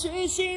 我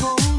cold.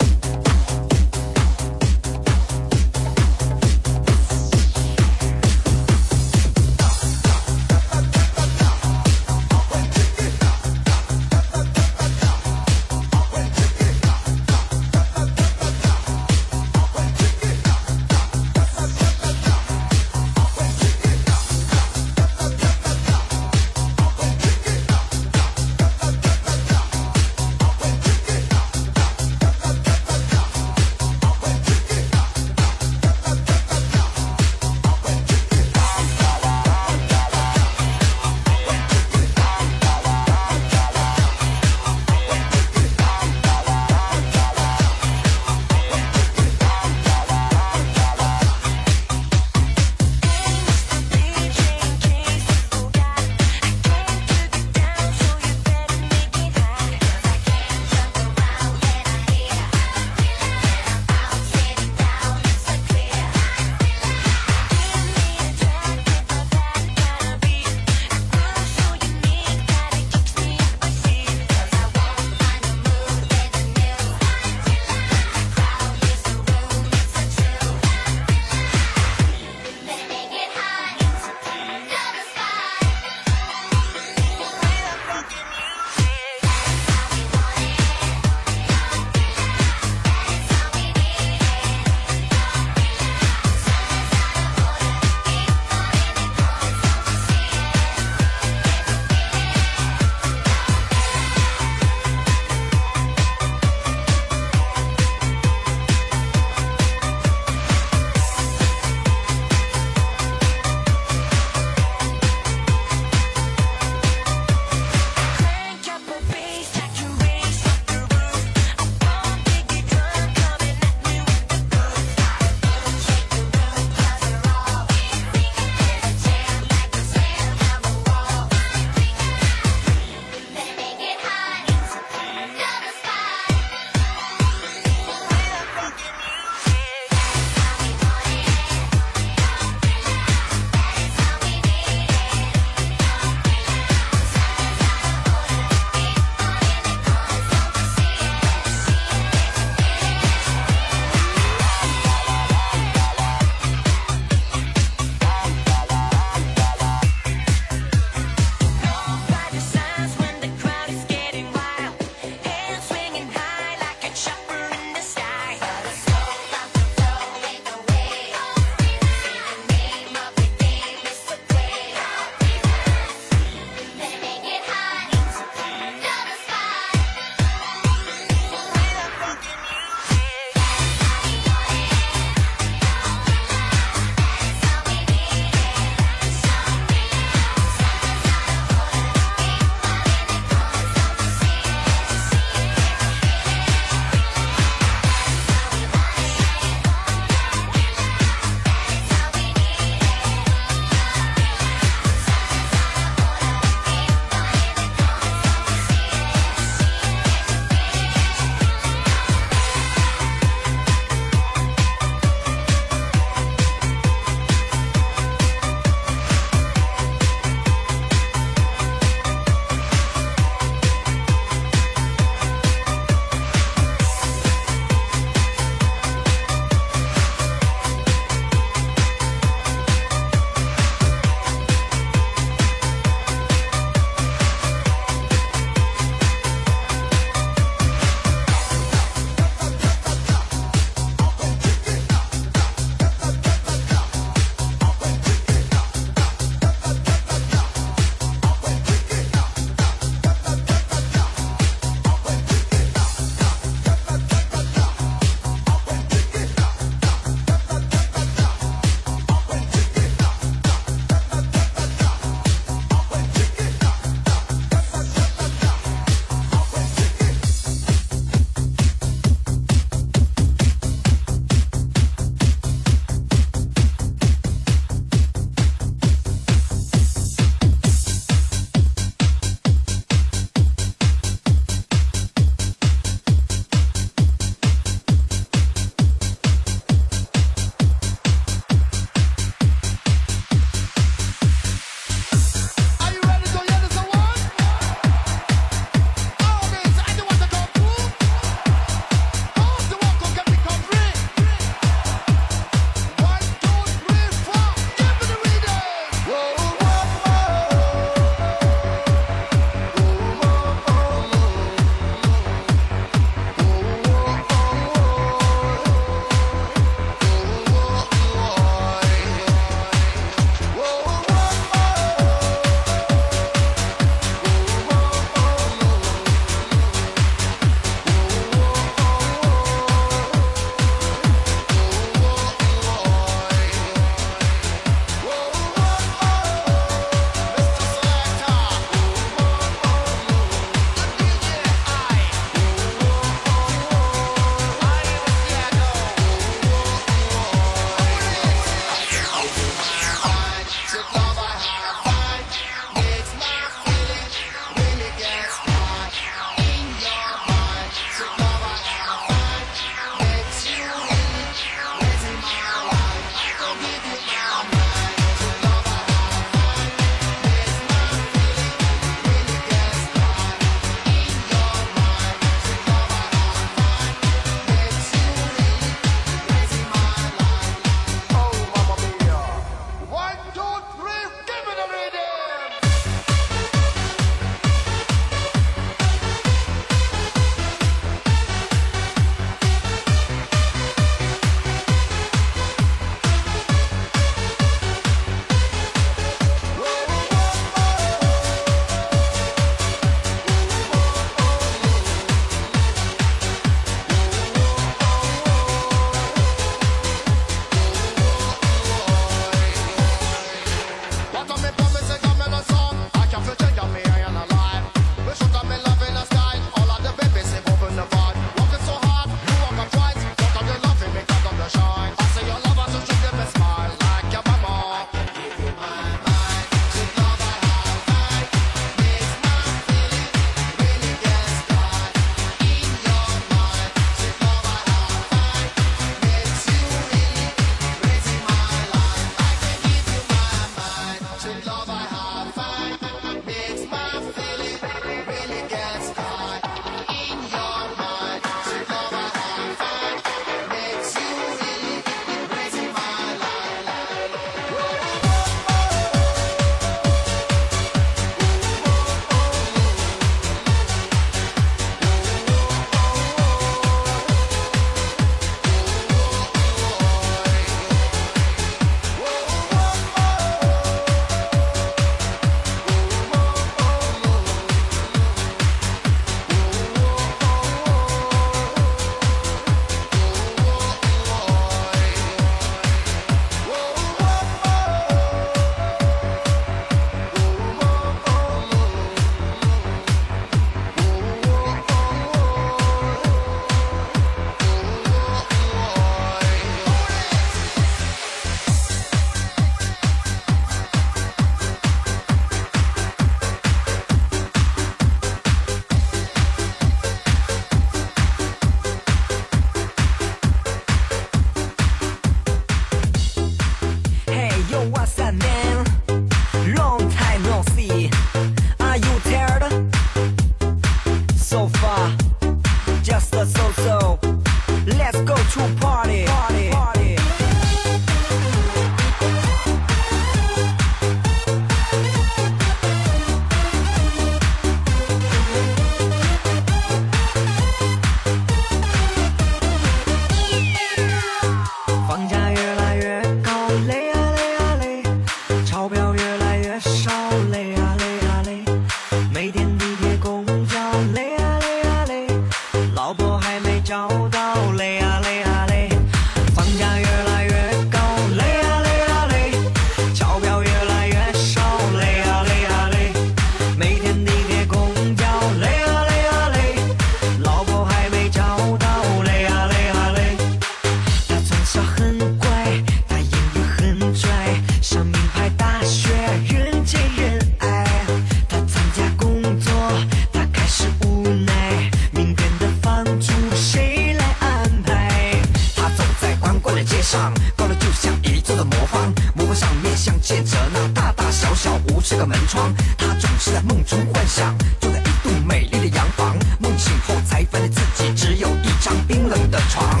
街上高楼就像一座的魔方，魔方上面镶嵌着那大大小小无数个门窗。他总是在梦中幻想，住在一栋美丽的洋房，梦醒后才发现自己只有一张冰冷的床。